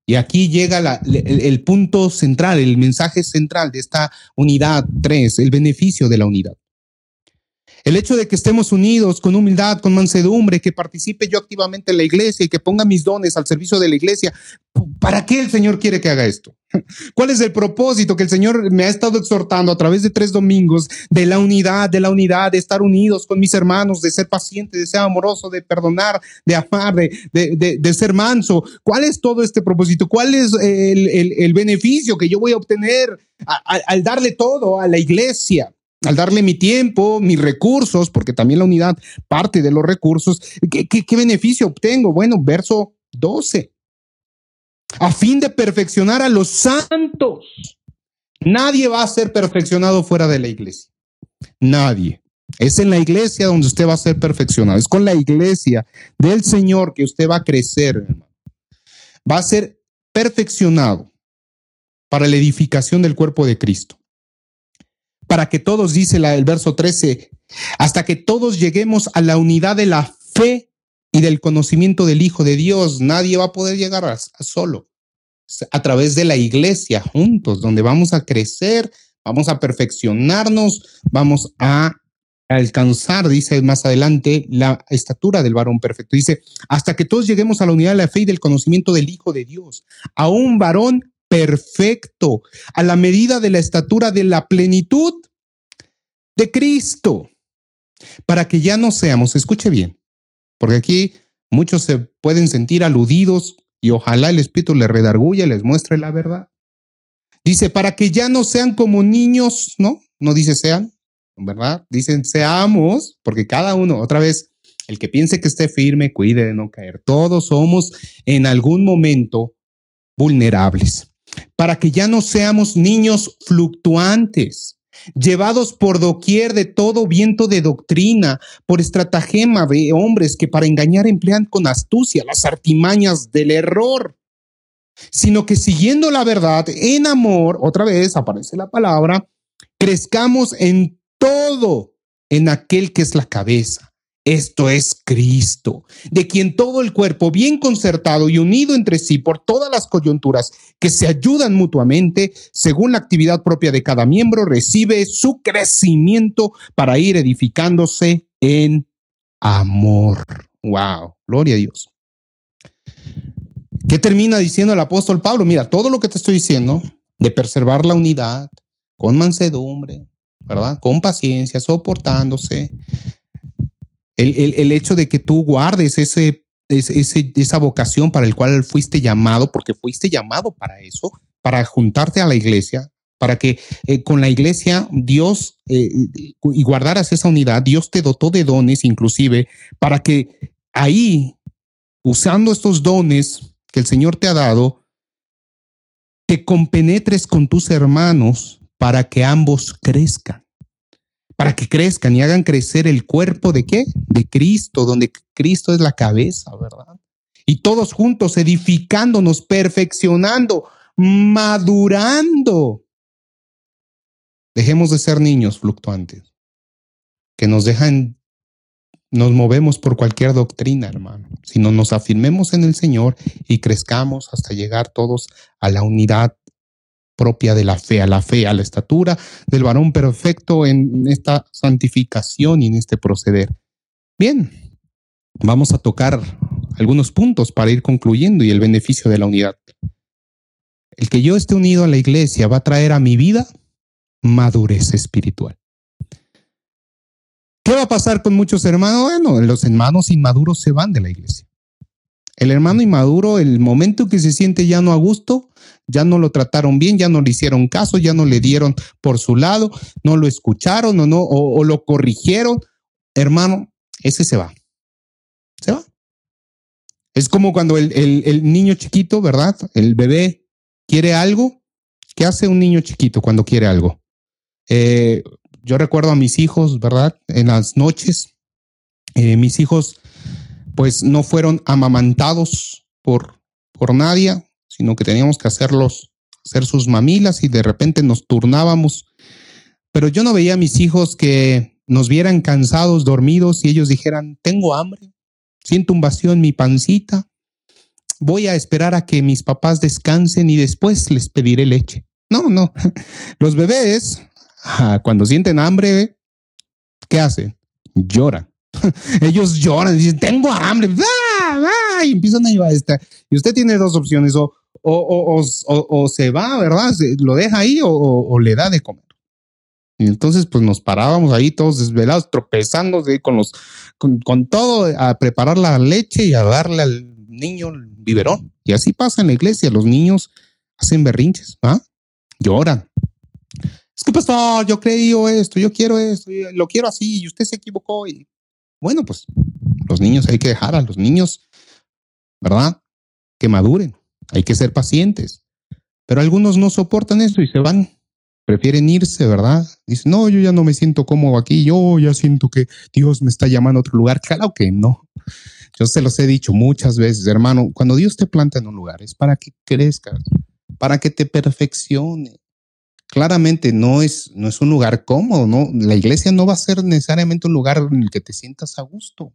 Y aquí llega el, punto central, el mensaje central de esta unidad 3, el beneficio de la unidad. El hecho de que estemos unidos con humildad, con mansedumbre, que participe yo activamente en la iglesia y que ponga mis dones al servicio de la iglesia, ¿para qué el Señor quiere que haga esto? [LAUGHS] ¿Cuál es el propósito que el Señor me ha estado exhortando a través de tres domingos de la unidad, de la unidad, de estar unidos con mis hermanos, de ser paciente, de ser amoroso, de perdonar, de amar, de, ser manso? ¿Cuál es todo este propósito? ¿Cuál es el, beneficio que yo voy a obtener al darle todo a la iglesia? Al darle mi tiempo, mis recursos, porque también la unidad parte de los recursos, ¿qué, beneficio obtengo? Bueno, verso 12. A fin de perfeccionar a los santos. Nadie va a ser perfeccionado fuera de la iglesia. Nadie. Es en la iglesia donde usted va a ser perfeccionado. Es con la iglesia del Señor que usted va a crecer, Va a ser perfeccionado para la edificación del cuerpo de Cristo para que todos, dice el verso 13, hasta que todos lleguemos a la unidad de la fe y del conocimiento del Hijo de Dios. Nadie va a poder llegar a, solo. A través de la iglesia, juntos, donde vamos a crecer, vamos a perfeccionarnos, vamos a alcanzar, dice más adelante, la estatura del varón perfecto. Dice, hasta que todos lleguemos a la unidad de la fe y del conocimiento del Hijo de Dios, a un varón perfecto, a la medida de la estatura de la plenitud de Cristo, para que ya no seamos, escuche bien, porque aquí muchos se pueden sentir aludidos y ojalá el Espíritu les redarguya y les muestre la verdad. Dice, para que ya no sean como niños, ¿no? No dice sean, ¿verdad? Dicen seamos, porque cada uno, otra vez, el que piense que esté firme, cuide de no caer. Todos somos en algún momento vulnerables para que ya no seamos niños fluctuantes, llevados por doquier de todo viento de doctrina, por estratagema de hombres que para engañar emplean con astucia las artimañas del error, sino que siguiendo la verdad en amor, otra vez aparece la palabra, crezcamos en todo en aquel que es la cabeza esto es Cristo, de quien todo el cuerpo, bien concertado y unido entre sí por todas las coyunturas que se ayudan mutuamente, según la actividad propia de cada miembro, recibe su crecimiento para ir edificándose en amor. Wow, gloria a Dios. ¿Qué termina diciendo el apóstol Pablo? Mira, todo lo que te estoy diciendo de preservar la unidad con mansedumbre, ¿verdad? Con paciencia, soportándose, el, hecho de que tú guardes ese, ese, esa vocación para el cual fuiste llamado, porque fuiste llamado para eso, para juntarte a la iglesia, para que eh, con la iglesia Dios eh, y guardaras esa unidad, Dios te dotó de dones inclusive para que ahí, usando estos dones que el Señor te ha dado, te compenetres con tus hermanos para que ambos crezcan para que crezcan y hagan crecer el cuerpo de qué? De Cristo, donde Cristo es la cabeza, ¿verdad? Y todos juntos edificándonos, perfeccionando, madurando. Dejemos de ser niños fluctuantes, que nos dejan, nos movemos por cualquier doctrina, hermano, sino nos afirmemos en el Señor y crezcamos hasta llegar todos a la unidad propia de la fe, a la fe, a la estatura del varón perfecto en esta santificación y en este proceder. Bien, vamos a tocar algunos puntos para ir concluyendo y el beneficio de la unidad. El que yo esté unido a la iglesia va a traer a mi vida madurez espiritual. ¿Qué va a pasar con muchos hermanos? Bueno, los hermanos inmaduros se van de la iglesia. El hermano inmaduro, el momento que se siente ya no a gusto, ya no lo trataron bien, ya no le hicieron caso, ya no le dieron por su lado, no lo escucharon o no, o, lo corrigieron, hermano, ese se va. Se va. Es como cuando el, el niño chiquito, ¿verdad? El bebé quiere algo. ¿Qué hace un niño chiquito cuando quiere algo? Eh, yo recuerdo a mis hijos, ¿verdad? En las noches, eh, mis hijos pues no fueron amamantados por, por nadie, sino que teníamos que hacerlos, hacer sus mamilas y de repente nos turnábamos. Pero yo no veía a mis hijos que nos vieran cansados, dormidos y ellos dijeran, tengo hambre, siento un vacío en mi pancita, voy a esperar a que mis papás descansen y después les pediré leche. No, no. [LAUGHS] Los bebés, ah, cuando sienten hambre, ¿qué hacen? Lloran. [LAUGHS] Ellos lloran, dicen, tengo hambre, y empiezan a esta. Y usted tiene dos opciones, o, o, se va, ¿verdad? lo deja ahí o, le da de comer. Y entonces, pues nos parábamos ahí todos desvelados, tropezando con los, con, todo, a preparar la leche y a darle al niño el biberón. Y así pasa en la iglesia, los niños hacen berrinches, ¿ah? Lloran. Es que pastor, yo creí esto, yo quiero esto, lo quiero así, y usted se equivocó. Y bueno, pues los niños hay que dejar a los niños, ¿verdad? Que maduren. Hay que ser pacientes. Pero algunos no soportan eso y se van. Prefieren irse, ¿verdad? Dicen, no, yo ya no me siento cómodo aquí, yo ya siento que Dios me está llamando a otro lugar. Claro que no. Yo se los he dicho muchas veces, hermano, cuando Dios te planta en un lugar es para que crezcas, para que te perfeccione, claramente no es, no es un lugar cómodo, ¿no? La iglesia no va a ser necesariamente un lugar en el que te sientas a gusto.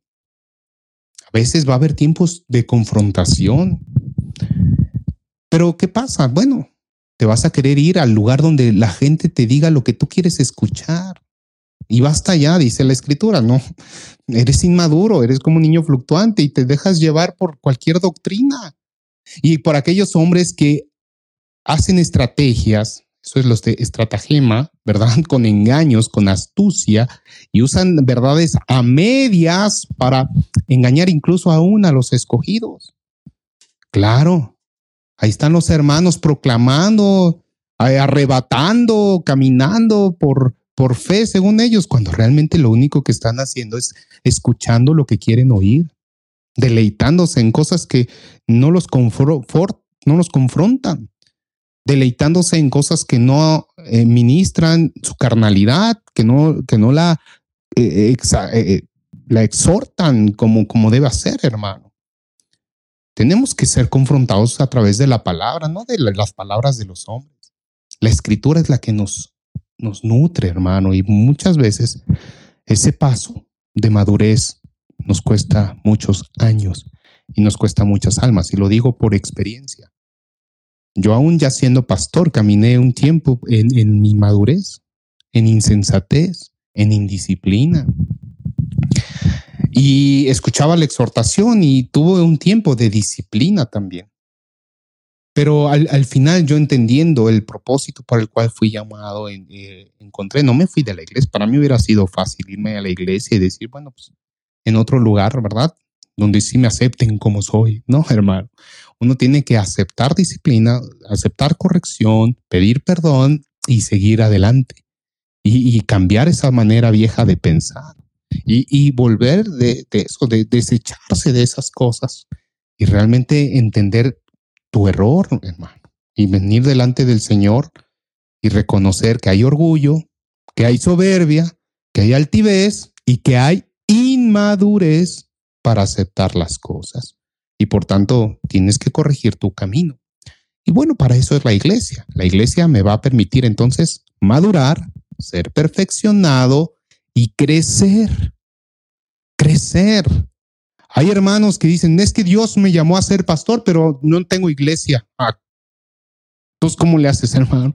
A veces va a haber tiempos de confrontación. Pero ¿qué pasa? Bueno, te vas a querer ir al lugar donde la gente te diga lo que tú quieres escuchar. Y basta ya, dice la escritura, ¿no? Eres inmaduro, eres como un niño fluctuante y te dejas llevar por cualquier doctrina. Y por aquellos hombres que hacen estrategias eso es los de estratagema, ¿verdad? [LAUGHS] Con engaños, con astucia y usan verdades a medias para engañar incluso aún a los escogidos. Claro, ahí están los hermanos proclamando, eh, arrebatando, caminando por, por fe, según ellos, cuando realmente lo único que están haciendo es escuchando lo que quieren oír, deleitándose en cosas que no los, no los confrontan deleitándose en cosas que no eh, ministran su carnalidad, que no, que no la, eh, la exhortan como, como debe ser, hermano. Tenemos que ser confrontados a través de la palabra, no de las palabras de los hombres. La escritura es la que nos, nutre, hermano, y muchas veces ese paso de madurez nos cuesta muchos años y nos cuesta muchas almas, y lo digo por experiencia. Yo aún ya siendo pastor caminé un tiempo en, en mi madurez, en insensatez, en indisciplina. Y escuchaba la exhortación y tuve un tiempo de disciplina también. Pero al, al final yo entendiendo el propósito por el cual fui llamado, eh, encontré, no me fui de la iglesia. Para mí hubiera sido fácil irme a la iglesia y decir, bueno, pues en otro lugar, ¿verdad? Donde sí me acepten como soy. No, [LAUGHS] hermano uno tiene que aceptar disciplina, aceptar corrección, pedir perdón y seguir adelante. Y, cambiar esa manera vieja de pensar. Y, volver de, eso, de desecharse de esas cosas y realmente entender tu error, hermano. Y venir delante del Señor y reconocer que hay orgullo, que hay soberbia, que hay altivez y que hay inmadurez para aceptar las cosas. Y por tanto, tienes que corregir tu camino. Y bueno, para eso es la iglesia. La iglesia me va a permitir entonces madurar, ser perfeccionado y crecer. Crecer. Hay hermanos que dicen, es que Dios me llamó a ser pastor, pero no tengo iglesia. Ah, entonces, ¿cómo le haces, hermano?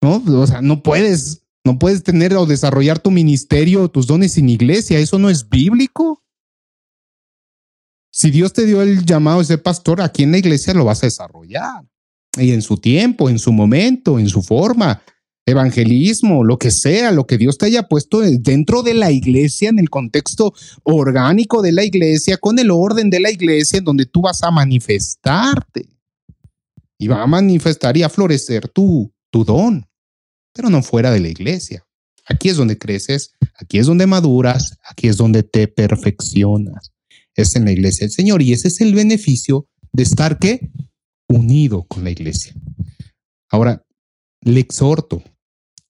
No, o sea, no puedes, no puedes tener o desarrollar tu ministerio tus dones sin iglesia. Eso no es bíblico. Si Dios te dio el llamado de ser pastor, aquí en la iglesia lo vas a desarrollar. Y en su tiempo, en su momento, en su forma, evangelismo, lo que sea, lo que Dios te haya puesto dentro de la iglesia, en el contexto orgánico de la iglesia, con el orden de la iglesia, en donde tú vas a manifestarte. Y va a manifestar y a florecer tu, tu don, pero no fuera de la iglesia. Aquí es donde creces, aquí es donde maduras, aquí es donde te perfeccionas es en la iglesia del Señor. Y ese es el beneficio de estar ¿qué? unido con la iglesia. Ahora, le exhorto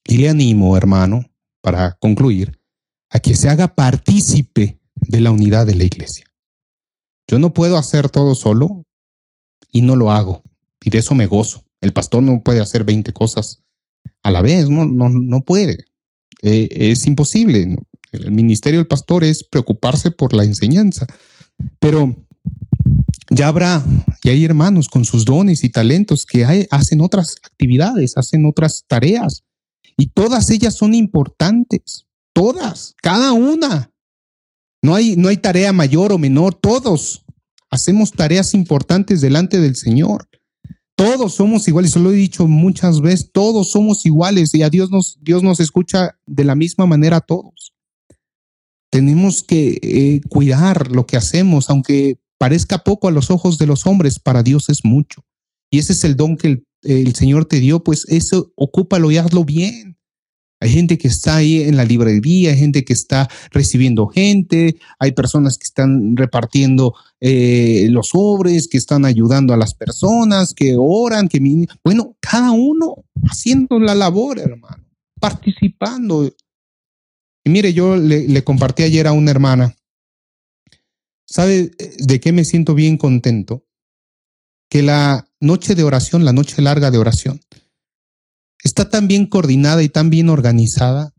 y le animo, hermano, para concluir, a que se haga partícipe de la unidad de la iglesia. Yo no puedo hacer todo solo y no lo hago. Y de eso me gozo. El pastor no puede hacer 20 cosas a la vez, no, no, no puede. Eh, es imposible. El ministerio del pastor es preocuparse por la enseñanza. Pero ya habrá, y hay hermanos con sus dones y talentos que hacen otras actividades, hacen otras tareas, y todas ellas son importantes, todas, cada una. No hay, no hay tarea mayor o menor, todos hacemos tareas importantes delante del Señor. Todos somos iguales, lo he dicho muchas veces, todos somos iguales y a Dios nos, Dios nos escucha de la misma manera a todos. Tenemos que eh, cuidar lo que hacemos, aunque parezca poco a los ojos de los hombres, para Dios es mucho. Y ese es el don que el, el Señor te dio, pues eso ocúpalo y hazlo bien. Hay gente que está ahí en la librería, hay gente que está recibiendo gente, hay personas que están repartiendo eh, los sobres, que están ayudando a las personas, que oran, que bueno, cada uno haciendo la labor, hermano, participando. Y mire, yo le, compartí ayer a una hermana, ¿sabe de qué me siento bien contento? Que la noche de oración, la noche larga de oración, está tan bien coordinada y tan bien organizada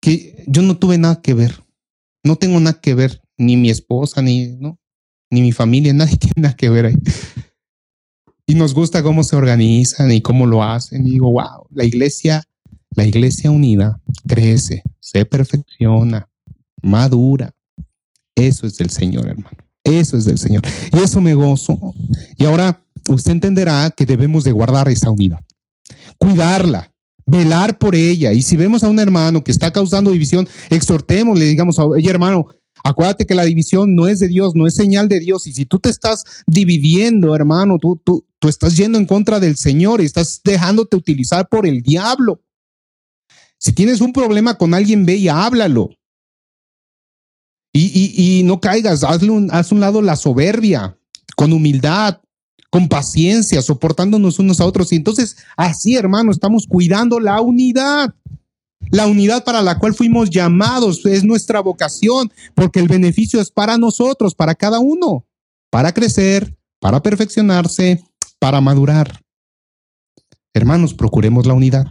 que yo no tuve nada que ver. No tengo nada que ver, ni mi esposa, ni, ¿no? ni mi familia, [LAUGHS] nadie tiene nada que ver ahí. Y nos gusta cómo se organizan y cómo lo hacen. Y digo, wow, la iglesia la iglesia unida crece, se perfecciona, madura. Eso es del Señor, hermano. Eso es del Señor. Y eso me gozo. Y ahora usted entenderá que debemos de guardar esa unidad, cuidarla, velar por ella. Y si vemos a un hermano que está causando división, exhortémosle, digamos, oye hermano, acuérdate que la división no es de Dios, no es señal de Dios. Y si tú te estás dividiendo, hermano, tú, tú, tú estás yendo en contra del Señor y estás dejándote utilizar por el diablo. Si tienes un problema con alguien, ve y háblalo. Y, no caigas, hazle haz un lado la soberbia, con humildad, con paciencia, soportándonos unos a otros. Y entonces, así, hermano, estamos cuidando la unidad. La unidad para la cual fuimos llamados es nuestra vocación, porque el beneficio es para nosotros, para cada uno, para crecer, para perfeccionarse, para madurar. Hermanos, procuremos la unidad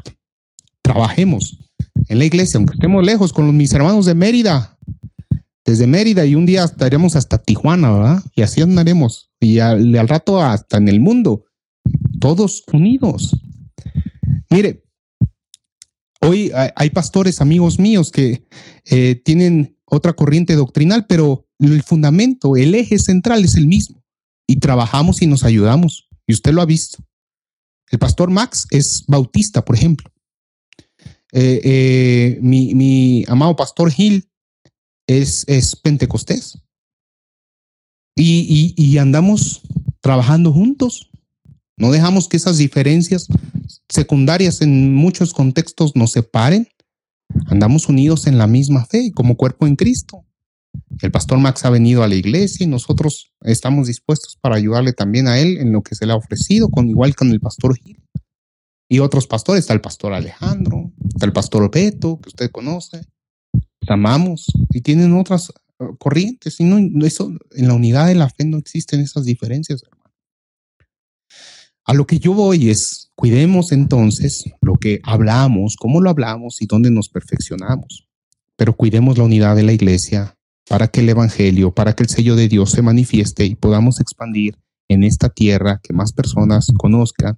trabajemos en la iglesia, aunque estemos lejos con mis hermanos de Mérida, desde Mérida y un día estaremos hasta Tijuana, ¿verdad? Y así andaremos. Y al, rato hasta en el mundo, todos unidos. Mire, hoy hay pastores, amigos míos, que eh, tienen otra corriente doctrinal, pero el fundamento, el eje central es el mismo. Y trabajamos y nos ayudamos. Y usted lo ha visto. El pastor Max es bautista, por ejemplo. Eh, eh, mi, amado pastor Gil es, es pentecostés. Y, andamos trabajando juntos. No dejamos que esas diferencias secundarias en muchos contextos nos separen. Andamos unidos en la misma fe, como cuerpo en Cristo. El pastor Max ha venido a la iglesia y nosotros estamos dispuestos para ayudarle también a él en lo que se le ha ofrecido, con igual con el pastor Gil y otros pastores, está el pastor Alejandro, Está el pastor Beto, que usted conoce. Amamos. Y tienen otras uh, corrientes. Y no, eso, en la unidad de la fe no existen esas diferencias, hermano. A lo que yo voy es, cuidemos entonces lo que hablamos, cómo lo hablamos y dónde nos perfeccionamos. Pero cuidemos la unidad de la iglesia para que el Evangelio, para que el sello de Dios se manifieste y podamos expandir en esta tierra, que más personas conozcan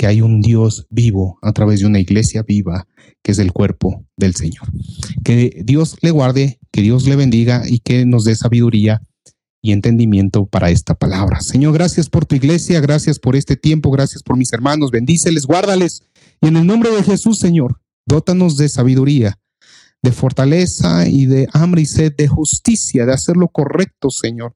que hay un Dios vivo a través de una iglesia viva, que es el cuerpo del Señor. Que Dios le guarde, que Dios le bendiga y que nos dé sabiduría y entendimiento para esta palabra. Señor, gracias por tu iglesia, gracias por este tiempo, gracias por mis hermanos, bendíceles, guárdales. Y en el nombre de Jesús, Señor, dótanos de sabiduría, de fortaleza y de hambre y sed de justicia, de hacer lo correcto, Señor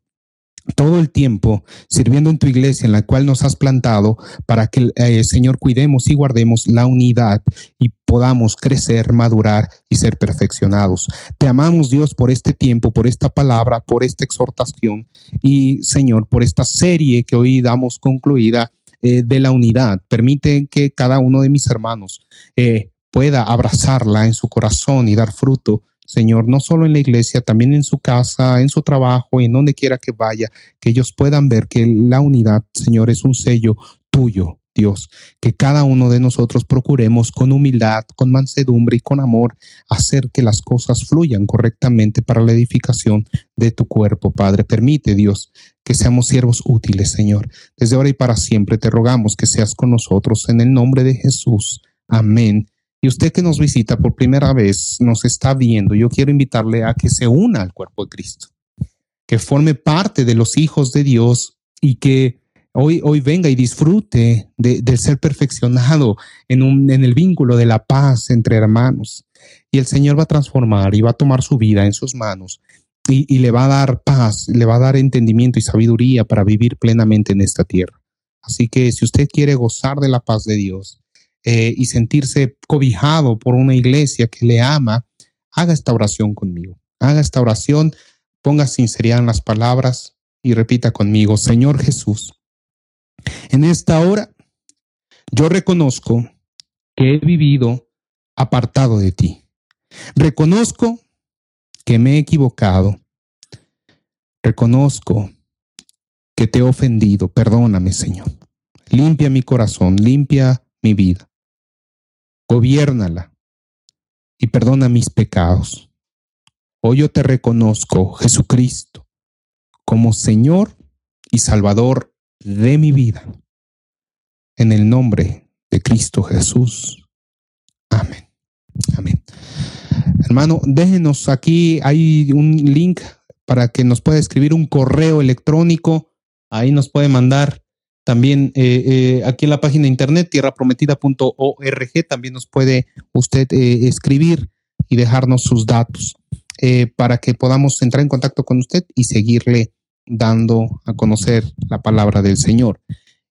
todo el tiempo sirviendo en tu iglesia en la cual nos has plantado para que, eh, Señor, cuidemos y guardemos la unidad y podamos crecer, madurar y ser perfeccionados. Te amamos, Dios, por este tiempo, por esta palabra, por esta exhortación y, Señor, por esta serie que hoy damos concluida eh, de la unidad. Permite que cada uno de mis hermanos eh, pueda abrazarla en su corazón y dar fruto Señor, no solo en la iglesia, también en su casa, en su trabajo, en donde quiera que vaya, que ellos puedan ver que la unidad, Señor, es un sello tuyo, Dios, que cada uno de nosotros procuremos con humildad, con mansedumbre y con amor hacer que las cosas fluyan correctamente para la edificación de tu cuerpo, Padre. Permite, Dios, que seamos siervos útiles, Señor. Desde ahora y para siempre te rogamos que seas con nosotros en el nombre de Jesús. Amén y usted que nos visita por primera vez, nos está viendo, yo quiero invitarle a que se una al cuerpo de Cristo, que forme parte de los hijos de Dios y que hoy, hoy venga y disfrute de, ser perfeccionado en, en el vínculo de la paz entre hermanos. Y el Señor va a transformar y va a tomar su vida en sus manos y, le va a dar paz, le va a dar entendimiento y sabiduría para vivir plenamente en esta tierra. Así que si usted quiere gozar de la paz de Dios, eh, y sentirse cobijado por una iglesia que le ama, haga esta oración conmigo. Haga esta oración, ponga sinceridad en las palabras y repita conmigo, Señor Jesús, en esta hora yo reconozco que he vivido apartado de ti. Reconozco que me he equivocado. Reconozco que te he ofendido. Perdóname, Señor. Limpia mi corazón, limpia mi vida gobiérnala y perdona mis pecados. Hoy yo te reconozco, Jesucristo, como Señor y Salvador de mi vida. En el nombre de Cristo Jesús. Amén. Amén. Hermano, déjenos aquí, hay un link para que nos pueda escribir un correo electrónico. Ahí nos puede mandar también eh, eh, aquí en la página de internet tierraprometida.org también nos puede usted eh, escribir y dejarnos sus datos para que podamos entrar en contacto con usted y seguirle dando a conocer la palabra del Señor.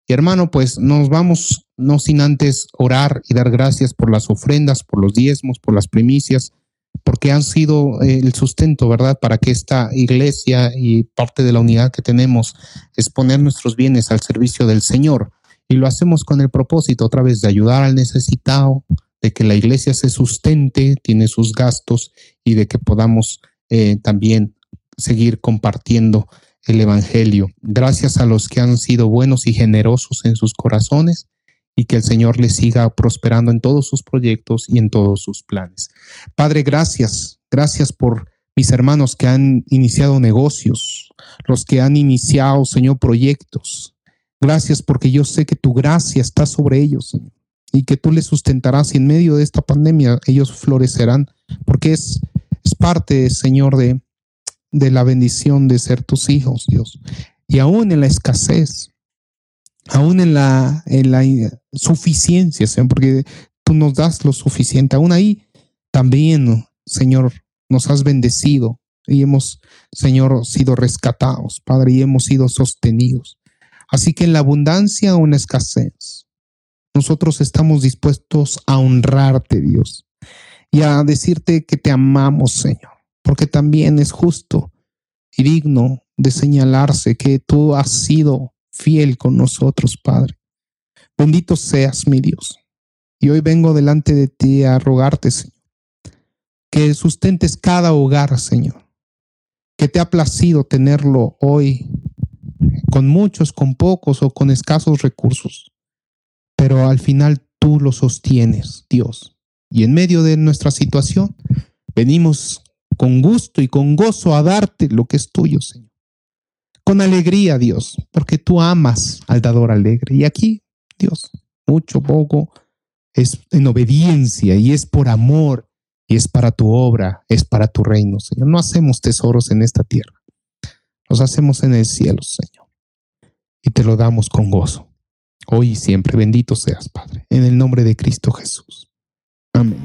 Y hermano, pues nos vamos no sin antes orar y dar gracias por las ofrendas, por los diezmos, por las primicias porque han sido eh, el sustento, ¿verdad? Para que esta iglesia y parte de la unidad que tenemos es poner nuestros bienes al servicio del Señor. Y lo hacemos con el propósito otra vez de ayudar al necesitado, de que la iglesia se sustente, tiene sus gastos y de que podamos eh, también seguir compartiendo el Evangelio. Gracias a los que han sido buenos y generosos en sus corazones y que el Señor le siga prosperando en todos sus proyectos y en todos sus planes. Padre, gracias, gracias por mis hermanos que han iniciado negocios, los que han iniciado, Señor, proyectos. Gracias porque yo sé que tu gracia está sobre ellos, Señor, y que tú les sustentarás y en medio de esta pandemia ellos florecerán, porque es, es parte, Señor, de, de la bendición de ser tus hijos, Dios. Y aún en la escasez, aún en la, en la suficiencia, Señor, porque tú nos das lo suficiente. Aún ahí también, Señor, nos has bendecido y hemos, Señor, sido rescatados, Padre, y hemos sido sostenidos. Así que en la abundancia o en la escasez, nosotros estamos dispuestos a honrarte, Dios, y a decirte que te amamos, Señor, porque también es justo y digno de señalarse que tú has sido fiel con nosotros, Padre. Bendito seas, mi Dios. Y hoy vengo delante de ti a rogarte, Señor, que sustentes cada hogar, Señor, que te ha placido tenerlo hoy, con muchos, con pocos o con escasos recursos, pero al final tú lo sostienes, Dios. Y en medio de nuestra situación, venimos con gusto y con gozo a darte lo que es tuyo, Señor. Con alegría, Dios, porque tú amas al dador alegre. Y aquí, Mucho, poco, es en obediencia y es por amor y es para tu obra, es para tu reino, Señor. No hacemos tesoros en esta tierra, los hacemos en el cielo, Señor. Y te lo damos con gozo. Hoy y siempre, bendito seas, Padre, en el nombre de Cristo Jesús. Amén.